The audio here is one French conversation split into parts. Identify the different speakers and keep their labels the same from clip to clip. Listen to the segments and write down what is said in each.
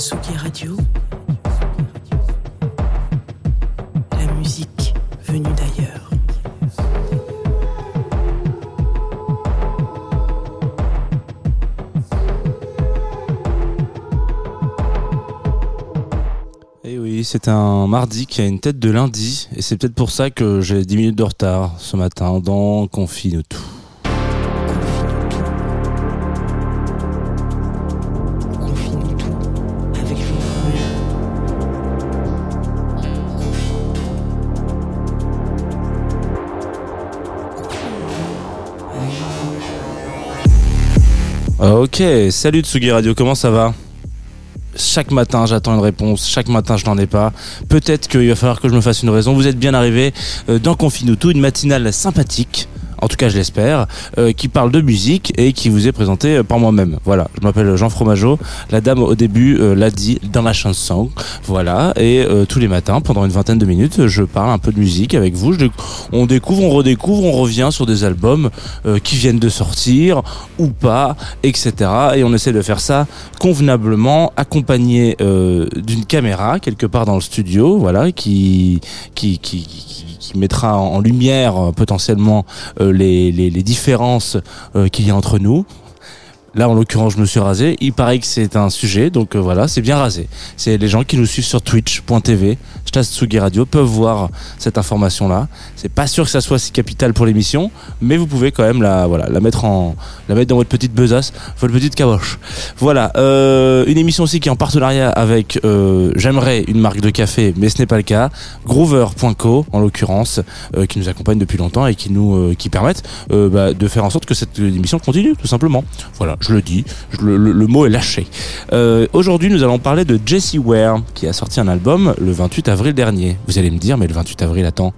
Speaker 1: Tsugi Radio. La musique venue d'ailleurs.
Speaker 2: Et Eh oui, c'est un mardi qui a une tête de lundi, et c'est peut-être pour ça que j'ai 10 minutes de retard ce matin dans Confine tout. Ok, salut Tsugi Radio, comment ça va? Chaque matin, j'attends une réponse. Chaque matin, je n'en ai pas. Peut-être qu'il va falloir que je me fasse une raison. Vous êtes bien arrivés euh, dans Confinuto, une matinale sympathique. En tout cas, je l'espère, euh, qui parle de musique et qui vous est présentée euh, par moi-même. Voilà, je m'appelle Jean Fromageau. La dame au début euh, l'a dit dans la chanson. Voilà, et euh, tous les matins, pendant une vingtaine de minutes, je parle un peu de musique avec vous. On découvre, on redécouvre, on revient sur des albums euh, qui viennent de sortir ou pas, etc. Et on essaie de faire ça convenablement, accompagné d'une caméra quelque part dans le studio, voilà, qui qui qui, qui, qui mettra en lumière euh, potentiellement euh, les différences euh, qu'il y a entre nous. Là, en l'occurrence, je me suis rasé. Il paraît que c'est un sujet, donc euh, voilà, c'est bien rasé. C'est les gens qui nous suivent sur twitch.tv, Tsugi Radio, peuvent voir cette information-là. C'est pas sûr que ça soit si capital pour l'émission, mais vous pouvez quand même la, voilà, la mettre en, la mettre dans votre petite besace, votre petite caboche. Voilà, euh, une émission aussi qui est en partenariat avec, euh, j'aimerais une marque de café, mais ce n'est pas le cas. Groover.co, en l'occurrence, qui nous accompagne depuis longtemps et qui nous, qui permettent bah, de faire en sorte que cette émission continue, tout simplement. Voilà, je le dis, le, mot est lâché. Euh, Aujourd'hui, nous allons parler de Jessie Ware, qui a sorti un album le 28 avril dernier. Vous allez me dire, mais le 28 avril, attends,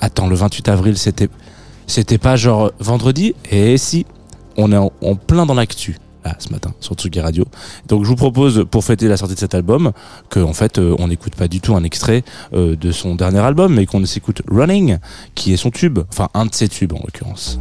Speaker 2: attends, le 28 avril, c'était, c'était pas genre vendredi? Et si, on est en, en plein dans l'actu. Là, ce matin, sur Tsugi Radio. Donc, je vous propose, pour fêter la sortie de cet album, que, en fait, euh, on n'écoute pas du tout un extrait euh, de son dernier album, mais qu'on s'écoute Running, qui est son tube, enfin, un de ses tubes, en l'occurrence.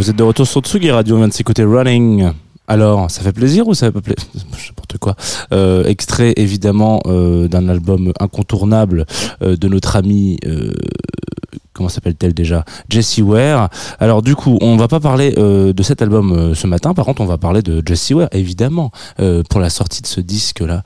Speaker 2: Vous êtes de retour sur Tsugi Radio, on vient de s'écouter Running. Alors, ça fait plaisir ou ça fait pas plaisir N'importe quoi. Euh, extrait évidemment euh, d'un album incontournable euh, de notre ami. Comment s'appelle-t-elle déjà? Jessie Ware. Alors du coup, on va pas parler de cet album ce matin. Par contre, on va parler de Jessie Ware, évidemment, pour la sortie de ce disque-là,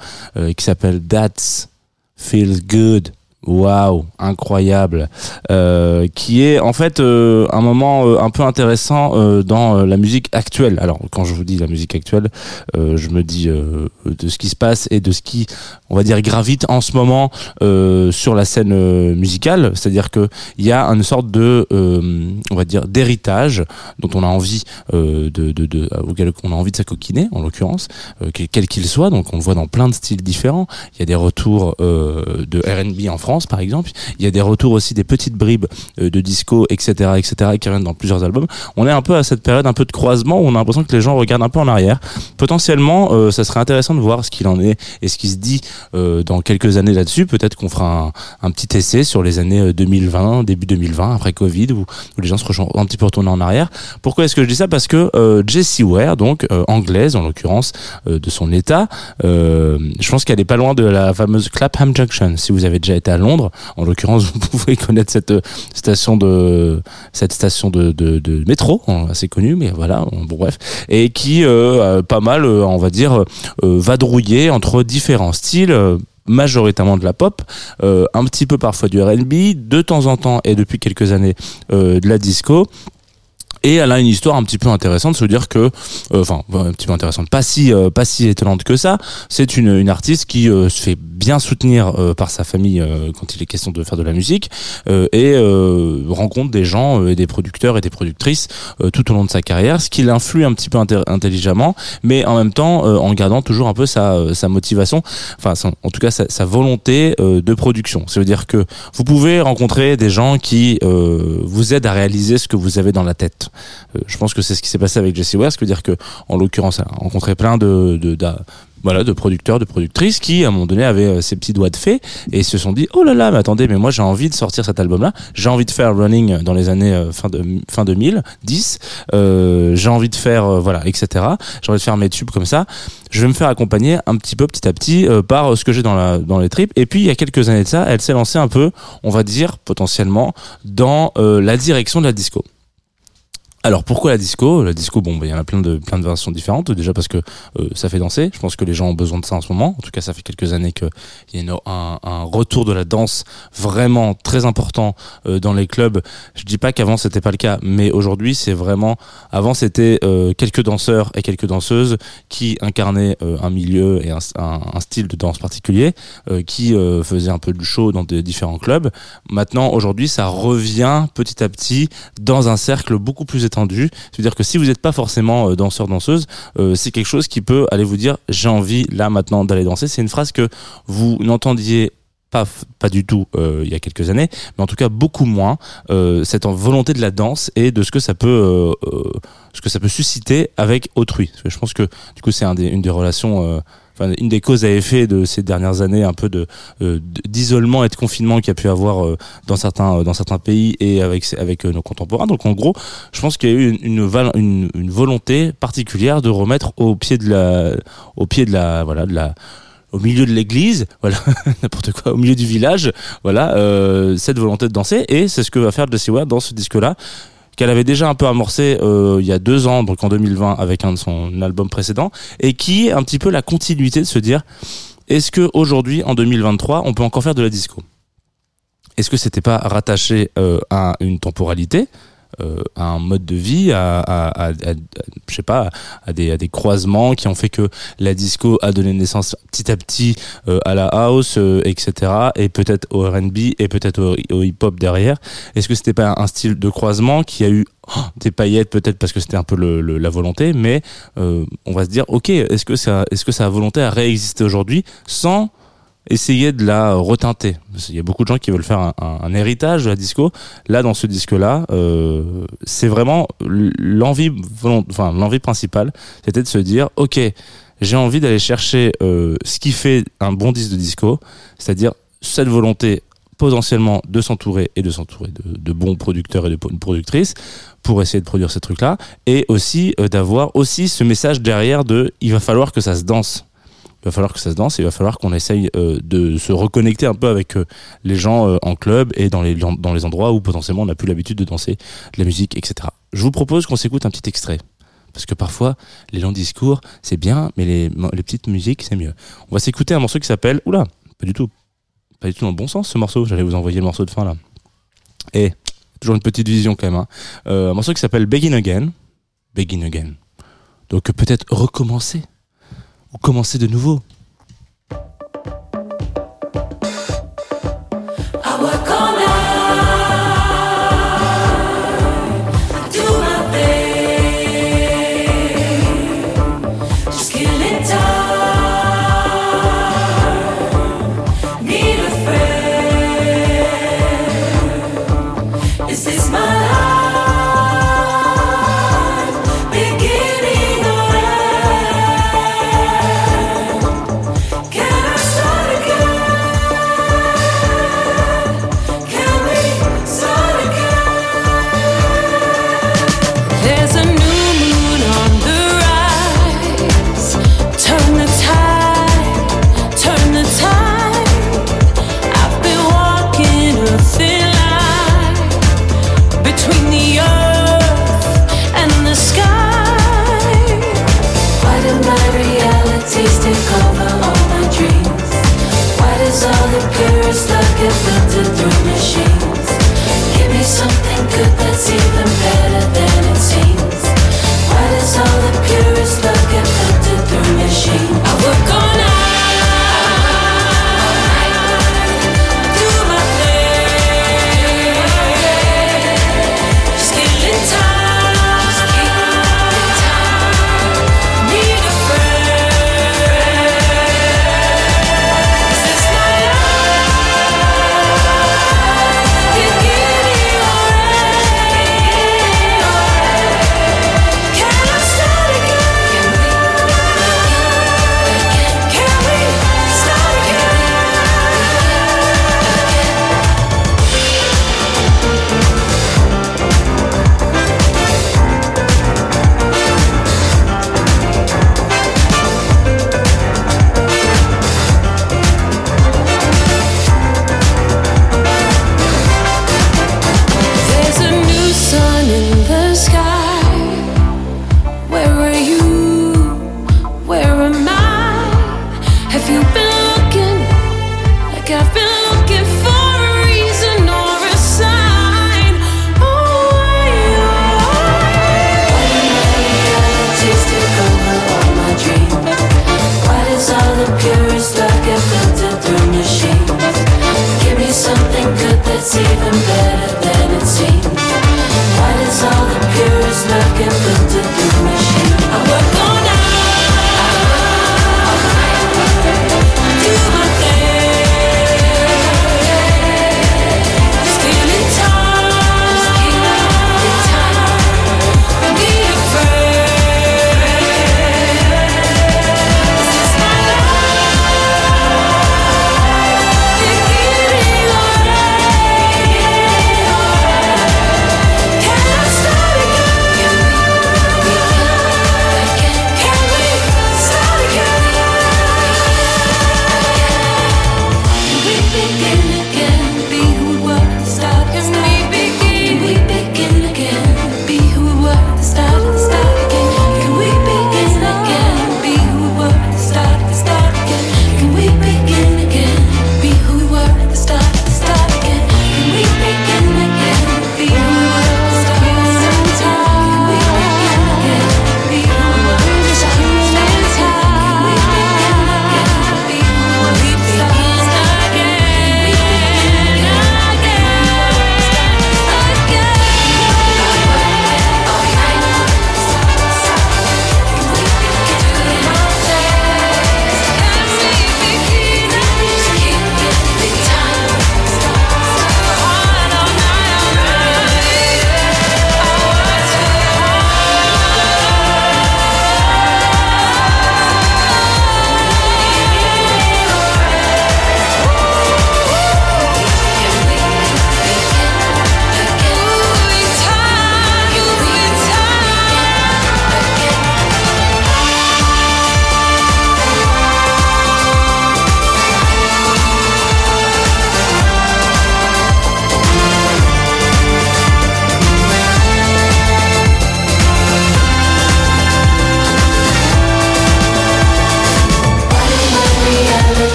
Speaker 2: qui s'appelle That's Feels Good. Waouh, incroyable, euh, qui est en fait euh, un moment euh, un peu intéressant euh, dans euh, la musique actuelle. Alors quand je vous dis la musique actuelle, euh, je me dis de ce qui se passe et de ce qui, on va dire, gravite en ce moment sur la scène musicale. C'est-à-dire que il y a une sorte de, on va dire, d'héritage dont on a envie de, de, de, auquel on a envie de s'acoquiner, en l'occurrence, quel qu'il soit. Donc on le voit dans plein de styles différents. Il y a des retours de R&B en France, par exemple. Il y a des retours aussi des petites bribes euh, de disco, etc., etc., qui reviennent dans plusieurs albums. On est un peu à cette période un peu de croisement où on a l'impression que les gens regardent un peu en arrière. Potentiellement, euh, ça serait intéressant de voir ce qu'il en est et ce qui se dit euh, dans quelques années là-dessus. Peut-être qu'on fera un, petit essai sur les années euh, 2020, début 2020, après Covid, où, les gens se sont un petit peu retournés en arrière. Pourquoi est-ce que je dis ça? Parce que euh, Jessie Ware, donc anglaise en l'occurrence, de son état, je pense qu'elle est pas loin de la fameuse Clapham Junction. Si vous avez déjà été à Londres, en l'occurrence, vous pouvez connaître cette euh, station de cette station de, métro, hein, assez connue, mais voilà, bon bref, et qui euh, a pas mal, euh, on va dire, euh, vadrouiller entre différents styles. euh, majoritairement de la pop, euh, un petit peu parfois du R&B, de temps en temps et depuis quelques années euh, de la disco. Et elle a une histoire un petit peu intéressante, se dire que, euh, enfin, un petit peu intéressante, pas si, euh, pas si étonnante que ça. C'est une, une artiste qui euh, se fait bien soutenir par sa famille quand il est question de faire de la musique et rencontre des gens et des producteurs et des productrices tout au long de sa carrière, ce qui l'influe un petit peu intelligemment, mais en même temps en gardant toujours un peu sa, sa motivation, enfin, son- en tout cas sa, volonté de production. Ça veut dire que vous pouvez rencontrer des gens qui euh, vous aident à réaliser ce que vous avez dans la tête. Euh, je pense que c'est ce qui s'est passé avec Jessie Ware, ce qui veut dire que, en l'occurrence, elle a rencontré plein de, voilà, de producteurs, de productrices qui, à un moment donné, avaient euh, ces petits doigts de fée et se sont dit, oh là là, mais attendez, mais moi j'ai envie de sortir cet album-là, j'ai envie de faire Running dans les années euh, fin, de, fin 2010, euh, j'ai envie de faire, voilà, etc. J'ai envie de faire mes tubes comme ça. Je vais me faire accompagner un petit peu, petit à petit, par ce que j'ai dans, la, dans les tripes. Et puis, il y a quelques années de ça, elle s'est lancée un peu, on va dire, potentiellement, dans la direction de la disco. Alors pourquoi la disco? La disco, bon, bah, il y en a plein de plein de versions différentes. Déjà parce que euh, ça fait danser. Je pense que les gens ont besoin de ça en ce moment. En tout cas, ça fait quelques années qu'il y a un, un retour de la danse vraiment très important euh, dans les clubs. Je dis pas qu'avant c'était pas le cas, mais aujourd'hui c'est vraiment. Avant c'était euh, quelques danseurs et quelques danseuses qui incarnaient euh, un milieu et un, un- style de danse particulier, euh, qui euh, faisaient un peu du show dans des différents clubs. Maintenant, aujourd'hui, ça revient petit à petit dans un cercle beaucoup plus étendu. C'est-à-dire que si vous n'êtes pas forcément euh, danseur, danseuse, euh, c'est quelque chose qui peut aller vous dire j'ai envie là maintenant d'aller danser. C'est une phrase que vous n'entendiez pas, du tout euh, il y a quelques années, mais en tout cas beaucoup moins euh, cette volonté de la danse et de ce que ça peut euh, ce que ça peut susciter avec autrui. Je pense que du coup c'est une des relations une des causes à effet de ces dernières années, un peu de d'isolement et de confinement qu'il y a pu avoir dans certains dans certains pays et avec avec nos contemporains. Donc en gros, je pense qu'il y a eu une volonté particulière de remettre au pied de la au pied de la voilà de la au milieu de l'église, voilà, n'importe quoi, au milieu du village, voilà, euh, cette volonté de danser, et c'est ce que va faire Jessie Ware dans ce disque-là, qu'elle avait déjà un peu amorcé euh, il y a deux ans, donc en 2020, avec un de son album précédent, et qui est un petit peu la continuité de se dire, est-ce que aujourd'hui, en 2023, on peut encore faire de la disco? Est-ce que c'était pas rattaché euh, à une temporalité? À un mode de vie, à, à, à, je sais pas, à des, à des croisements qui ont fait que la disco a donné naissance petit à petit euh, à la house, euh, etc. Et peut-être au R&B et peut-être au, au hip-hop derrière. Est-ce que c'était pas un style de croisement qui a eu oh, des paillettes peut-être parce que c'était un peu le, le- la volonté, mais euh, on va se dire ok, est-ce que ça, est-ce que ça a volonté à réexister aujourd'hui sans essayer de la reteinter. Parce qu'il y a beaucoup de gens qui veulent faire un, héritage de la disco. Là, dans ce disque-là, euh, c'est vraiment l'envie, enfin l'envie principale, c'était de se dire, ok, j'ai envie d'aller chercher euh, ce qui fait un bon disque de disco, c'est-à-dire cette volonté potentiellement de s'entourer et de s'entourer de, bons producteurs et de productrices pour essayer de produire ces trucs-là, et aussi euh, d'avoir aussi ce message derrière de il va falloir que ça se danse. Il va falloir que ça se danse, et il va falloir qu'on essaye euh, de se reconnecter un peu avec euh, les gens euh, en club et dans les, dans les endroits où potentiellement on n'a plus l'habitude de danser de la musique, etc. Je vous propose qu'on s'écoute un petit extrait. Parce que parfois, les longs discours, c'est bien, mais les, les petites musiques, c'est mieux. On va s'écouter un morceau qui s'appelle... Oula, pas du tout. Pas du tout dans le bon sens, ce morceau. J'allais vous envoyer le morceau de fin, là. Et, toujours une petite vision, quand même. hein. Un morceau qui s'appelle Begin Again. Begin Again. Donc, peut-être recommencer. Ou commencer de nouveau.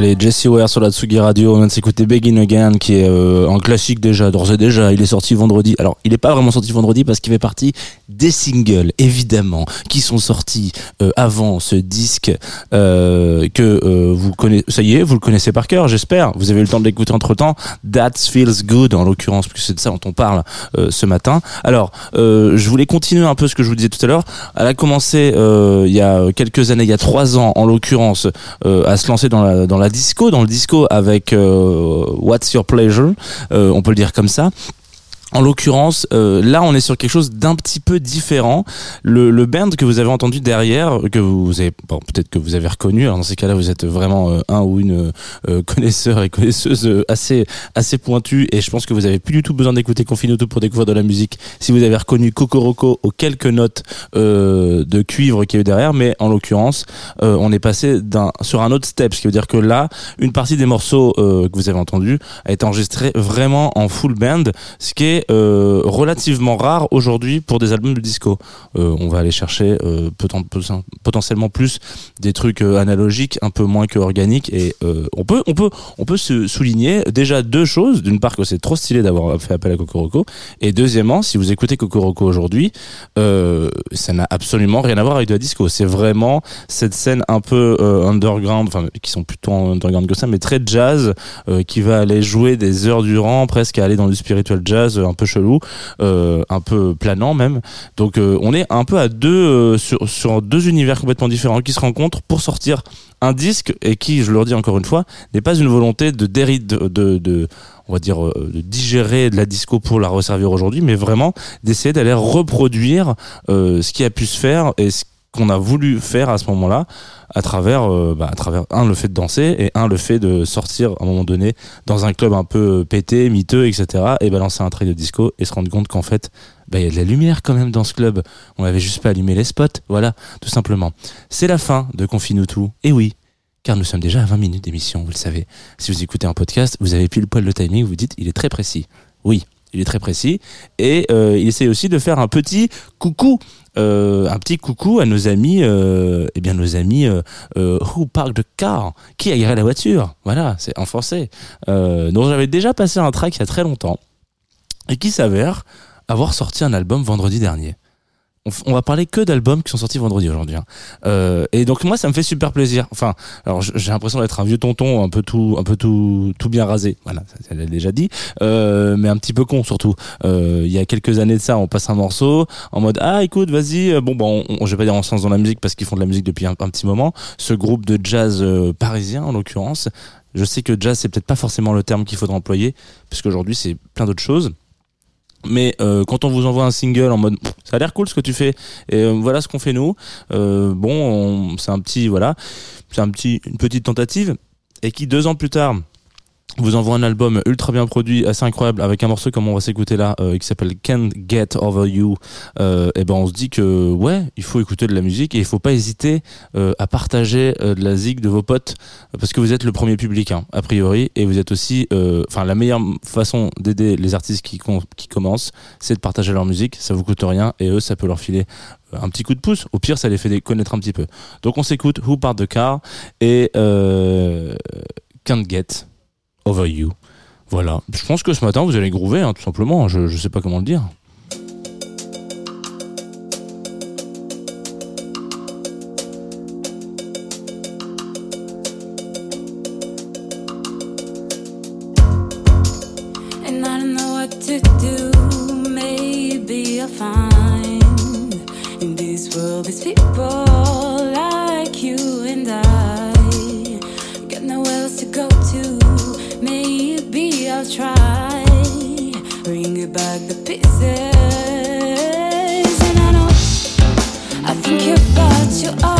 Speaker 2: Allez, Jesse Ware sur la Tsugi Radio, on vient de s'écouter Begin Again qui est euh, un classique déjà, d'ores et déjà, il est sorti vendredi. Alors, il n'est pas vraiment sorti vendredi parce qu'il fait partie des singles, évidemment, qui sont sortis euh, avant ce disque euh, que vous connaissez, ça y est, vous le connaissez par cœur, j'espère. Vous avez eu le temps de l'écouter entre temps. That Feels Good, en l'occurrence, puisque c'est de ça dont on parle ce matin. Alors, je voulais continuer un peu ce que je vous disais tout à l'heure. Elle a commencé il y a quelques années, il y a trois ans en l'occurrence, à se lancer dans la, dans la disco, dans le disco avec euh, What's Your Pleasure, euh, on peut le dire comme ça. En l'occurrence, euh, là, on est sur quelque chose d'un petit peu différent. Le, le band que vous avez entendu derrière, que vous avez, bon, peut-être que vous avez reconnu. Alors dans ces cas-là, vous êtes vraiment euh, un ou une euh, connaisseur et connaisseuse euh, assez assez pointue. Et je pense que vous avez plus du tout besoin d'écouter Confinoto pour découvrir de la musique. Si vous avez reconnu Cocoroco aux quelques notes euh, de cuivre qu'il y a eu derrière, mais en l'occurrence, euh, on est passé d'un sur un autre step, ce qui veut dire que là, une partie des morceaux euh, que vous avez entendus a été enregistrée vraiment en full band, ce qui est euh, relativement rare aujourd'hui pour des albums de disco. Euh, on va aller chercher euh, poten- poten- potentiellement plus des trucs analogiques, un peu moins que organiques, et on peut on peut on peut souligner déjà deux choses. D'une part que c'est trop stylé d'avoir fait appel à Cocoroco, et deuxièmement, si vous écoutez Cocoroco aujourd'hui, ça n'a absolument rien à voir avec de la disco. C'est vraiment cette scène un peu underground, enfin qui sont plutôt underground que ça, mais très jazz, qui va aller jouer des heures durant, presque à aller dans du spiritual jazz, un peu chelou, euh, un peu planant même. Donc euh, on est un peu à deux euh, sur, deux univers complètement différents qui se rencontrent pour sortir un disque et qui, je le redis encore une fois, n'est pas une volonté de déri- de, de, on va dire digérer de la disco pour la resservir aujourd'hui, mais vraiment d'essayer d'aller reproduire ce qui a pu se faire et ce qu'on a voulu faire à ce moment-là à travers euh, bah, à travers un le fait de danser et un le fait de sortir à un moment donné dans un club un peu pété miteux etc et balancer un trait de disco et se rendre compte qu'en fait bah, il y a de la lumière quand même dans ce club on avait juste pas allumé les spots voilà tout simplement c'est la fin de Confine tout et oui car nous sommes déjà à 20 minutes d'émission, vous le savez. Si vous écoutez un podcast, vous avez pile poil le timing, vous dites, il est très précis. Oui, il est très précis. Et euh, il essaie aussi de faire un petit coucou, euh, un petit coucou à nos amis, euh, eh bien nos amis euh, Who Park the Car, qui a garé la voiture. Voilà, c'est en français. Dont j'avais déjà passé un track il y a très longtemps et qui s'avère avoir sorti un album vendredi dernier. On, on va parler que d'albums qui sont sortis vendredi aujourd'hui. hein. Euh, et donc moi ça me fait super plaisir. Enfin, alors j'ai l'impression d'être un vieux tonton un peu tout, un peu tout, tout bien rasé. Voilà, ça, l'a déjà dit. Euh, mais un petit peu con surtout. Euh, il y a quelques années de ça, on passe un morceau en mode ah écoute vas-y. Bon bon, on, on- je vais pas dire en sens dans la musique parce qu'ils font de la musique depuis un, petit moment. Ce groupe de jazz parisien en l'occurrence. Je sais que jazz c'est peut-être pas forcément le terme qu'il faudra employer parce qu'aujourd'hui c'est plein d'autres choses. Mais euh, quand on vous envoie un single en mode ça a l'air cool ce que tu fais et euh, voilà ce qu'on fait nous. Euh, bon, on- c'est un petit voilà, c'est un petit une petite tentative et qui deux ans plus tard vous envoie un album ultra bien produit, assez incroyable, avec un morceau comme on va s'écouter là, euh, qui s'appelle Can't Get Over You. Euh, et ben on se dit que ouais, il faut écouter de la musique et il faut pas hésiter euh, à partager euh, de la zig de vos potes parce que vous êtes le premier public hein, a priori et vous êtes aussi, euh, enfin la meilleure façon d'aider les artistes qui, qui commencent, c'est de partager leur musique. Ça vous coûte rien et eux ça peut leur filer un petit coup de pouce. Au pire, ça les fait connaître un petit peu. Donc on s'écoute Who Part the Car et euh, Can't Get Voilà. Je pense que ce matin, vous allez groover, hein, tout simplement. Je, je sais pas comment le dire.
Speaker 3: Try. Bring it back the pieces. And I know I think about you all